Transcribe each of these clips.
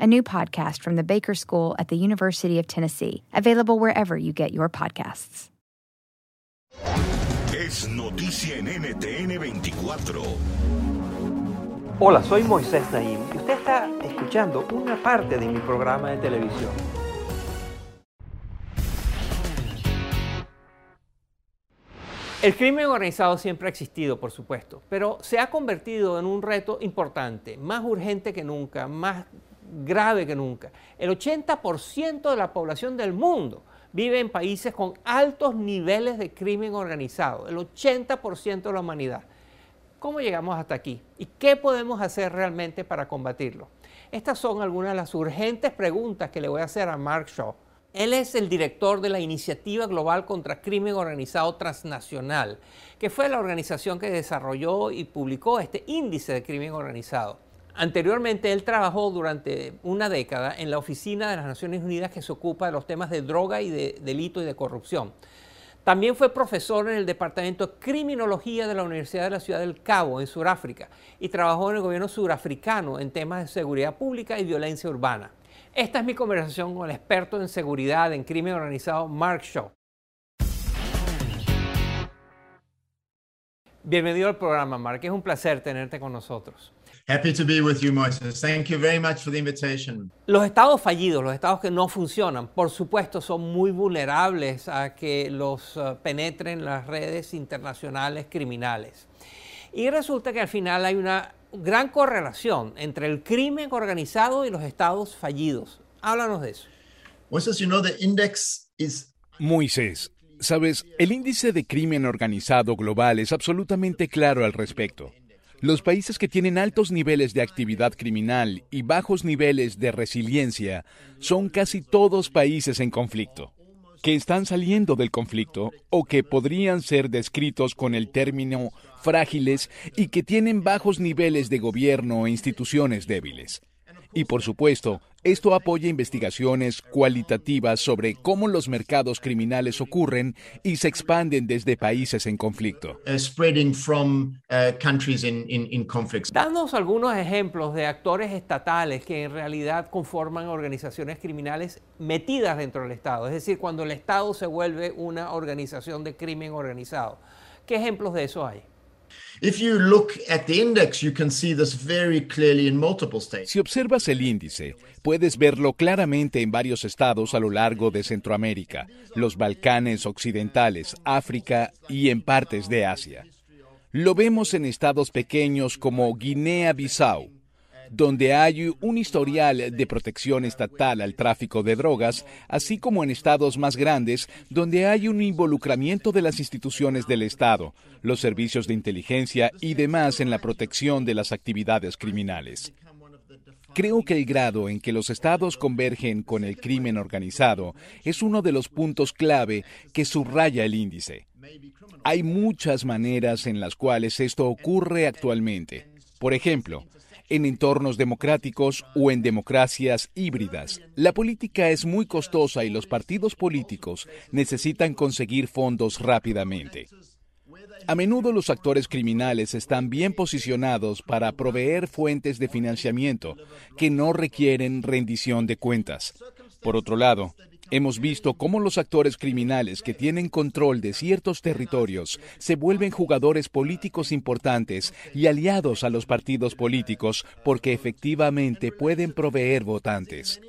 a new podcast from the Baker School at the University of Tennessee, available wherever you get your podcasts. Es noticia en NTN 24. Hola, soy Moisés Naim y usted está escuchando una parte de mi programa de televisión. El crimen organizado siempre ha existido, por supuesto, pero se ha convertido en un reto importante, más urgente que nunca, más grave que nunca. El 80% de la población del mundo vive en países con altos niveles de crimen organizado, el 80% de la humanidad. ¿Cómo llegamos hasta aquí? ¿Y qué podemos hacer realmente para combatirlo? Estas son algunas de las urgentes preguntas que le voy a hacer a Mark Shaw. Él es el director de la Iniciativa Global contra Crimen Organizado Transnacional, que fue la organización que desarrolló y publicó este índice de crimen organizado. Anteriormente él trabajó durante una década en la oficina de las Naciones Unidas que se ocupa de los temas de droga y de delito y de corrupción. También fue profesor en el Departamento de Criminología de la Universidad de la Ciudad del Cabo, en Sudáfrica, y trabajó en el gobierno surafricano en temas de seguridad pública y violencia urbana. Esta es mi conversación con el experto en seguridad en crimen organizado, Mark Shaw. Bienvenido al programa, Mark. Es un placer tenerte con nosotros. Happy to be with you, Moises. Thank you very much for the invitation. Los estados fallidos, los estados que no funcionan, por supuesto, son muy vulnerables a que los uh, penetren las redes internacionales criminales. Y resulta que al final hay una gran correlación entre el crimen organizado y los estados fallidos. Háblanos de eso. Moises, you know the index is Moisés, sabes, el índice de crimen organizado global es absolutamente claro al respecto. Los países que tienen altos niveles de actividad criminal y bajos niveles de resiliencia son casi todos países en conflicto, que están saliendo del conflicto o que podrían ser descritos con el término frágiles y que tienen bajos niveles de gobierno e instituciones débiles. Y por supuesto, esto apoya investigaciones cualitativas sobre cómo los mercados criminales ocurren y se expanden desde países en conflicto. uh, uh. Danos algunos ejemplos de actores estatales que en realidad conforman organizaciones criminales metidas dentro del Estado, es decir, cuando el Estado se vuelve una organización de crimen organizado. ¿Qué ejemplos de eso hay? Si observas el índice, puedes verlo claramente en varios estados a lo largo de Centroamérica, los Balcanes occidentales, África y en partes de Asia. Lo vemos en estados pequeños como Guinea-Bissau, donde hay un historial de protección estatal al tráfico de drogas, así como en estados más grandes, donde hay un involucramiento de las instituciones del Estado, los servicios de inteligencia y demás en la protección de las actividades criminales. Creo que el grado en que los estados convergen con el crimen organizado es uno de los puntos clave que subraya el índice. Hay muchas maneras en las cuales esto ocurre actualmente. Por ejemplo, en entornos democráticos o en democracias híbridas. La política es muy costosa y los partidos políticos necesitan conseguir fondos rápidamente. A menudo los actores criminales están bien posicionados para proveer fuentes de financiamiento que no requieren rendición de cuentas. Por otro lado, hemos visto cómo los actores criminales que tienen control de ciertos territorios se vuelven jugadores políticos importantes y aliados a los partidos políticos porque efectivamente pueden proveer votantes.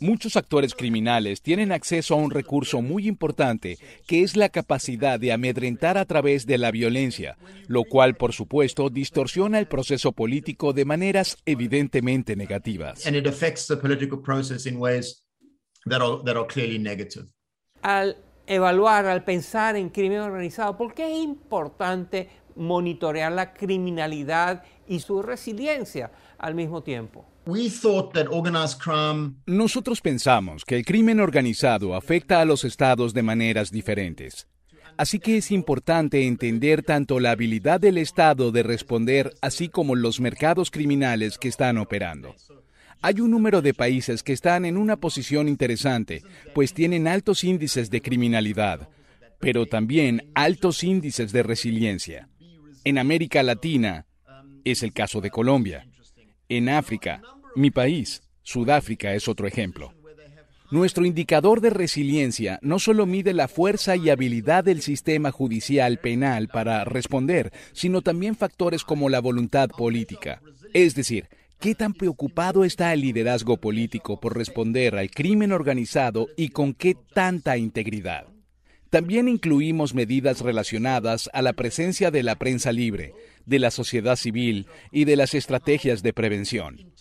Muchos actores criminales tienen acceso a un recurso muy importante, que es la capacidad de amedrentar a través de la violencia, lo cual, por supuesto, distorsiona el proceso político de maneras evidentemente negativas. That are, that are clearly negative. Al evaluar, al pensar en crimen organizado, ¿por qué es importante monitorear la criminalidad y su resiliencia al mismo tiempo? We thought that organized crime Nosotros pensamos que el crimen organizado afecta a los estados de maneras diferentes. Así que es importante entender tanto la habilidad del Estado de responder, así como los mercados criminales que están operando. Hay un número de países que están en una posición interesante, pues tienen altos índices de criminalidad, pero también altos índices de resiliencia. En América Latina es el caso de Colombia. En África, mi país, Sudáfrica, es otro ejemplo. Nuestro indicador de resiliencia no solo mide la fuerza y habilidad del sistema judicial penal para responder, sino también factores como la voluntad política. Es decir, qué tan preocupado está el liderazgo político por responder al crimen organizado y con qué tanta integridad. También incluimos medidas relacionadas a la presencia de la prensa libre, de la sociedad civil y de las estrategias de prevención.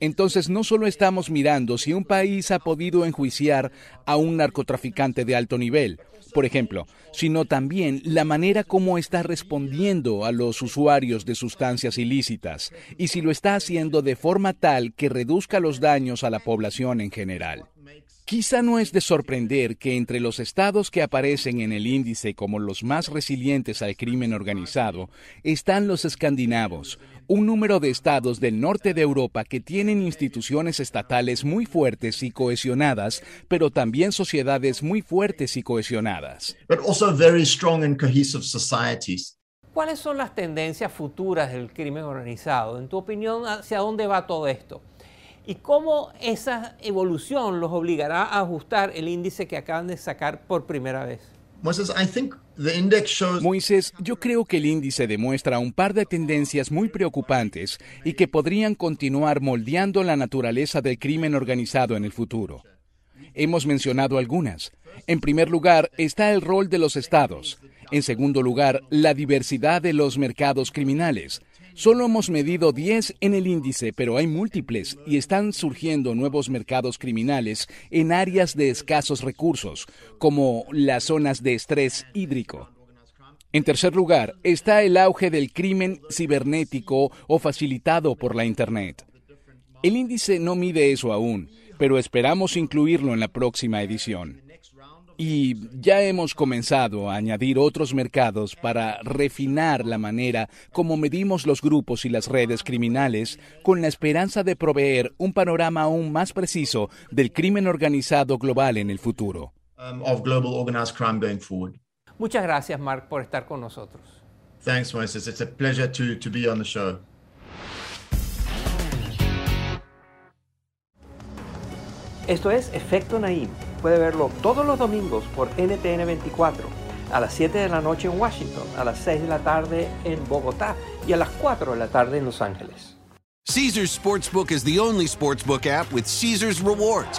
Entonces no solo estamos mirando si un país ha podido enjuiciar a un narcotraficante de alto nivel, por ejemplo, sino también la manera como está respondiendo a los usuarios de sustancias ilícitas y si lo está haciendo de forma tal que reduzca los daños a la población en general. Quizá no es de sorprender que entre los estados que aparecen en el índice como los más resilientes al crimen organizado están los escandinavos, un número de estados del norte de Europa que tienen instituciones estatales muy fuertes y cohesionadas, pero también sociedades muy fuertes y cohesionadas. but also very strong and cohesive societies. ¿Cuáles son las tendencias futuras del crimen organizado? En tu opinión, ¿hacia dónde va todo esto? ¿Y cómo esa evolución los obligará a ajustar el índice que acaban de sacar por primera vez? Moisés, yo creo que el índice demuestra un par de tendencias muy preocupantes y que podrían continuar moldeando la naturaleza del crimen organizado en el futuro. Hemos mencionado algunas. En primer lugar está el rol de los estados. En segundo lugar, la diversidad de los mercados criminales. Solo hemos medido 10 en el índice, pero hay múltiples y están surgiendo nuevos mercados criminales en áreas de escasos recursos, como las zonas de estrés hídrico. En tercer lugar, está el auge del crimen cibernético o facilitado por la Internet. El índice no mide eso aún, pero esperamos incluirlo en la próxima edición. Y ya hemos comenzado a añadir otros mercados para refinar la manera como medimos los grupos y las redes criminales con la esperanza de proveer un panorama aún más preciso del crimen organizado global en el futuro. um, of global organized crime going forward. Muchas gracias, Mark, por estar con nosotros. Thanks, Moises. It's a pleasure to, to be on the show. Esto es Efecto Naim. Puede verlo todos los domingos por NTN 24, a las 7 de la noche en Washington, a las 6 de la tarde en Bogotá y a las 4 de la tarde en Los Ángeles. Caesars Sportsbook is the only sportsbook app with Caesars rewards.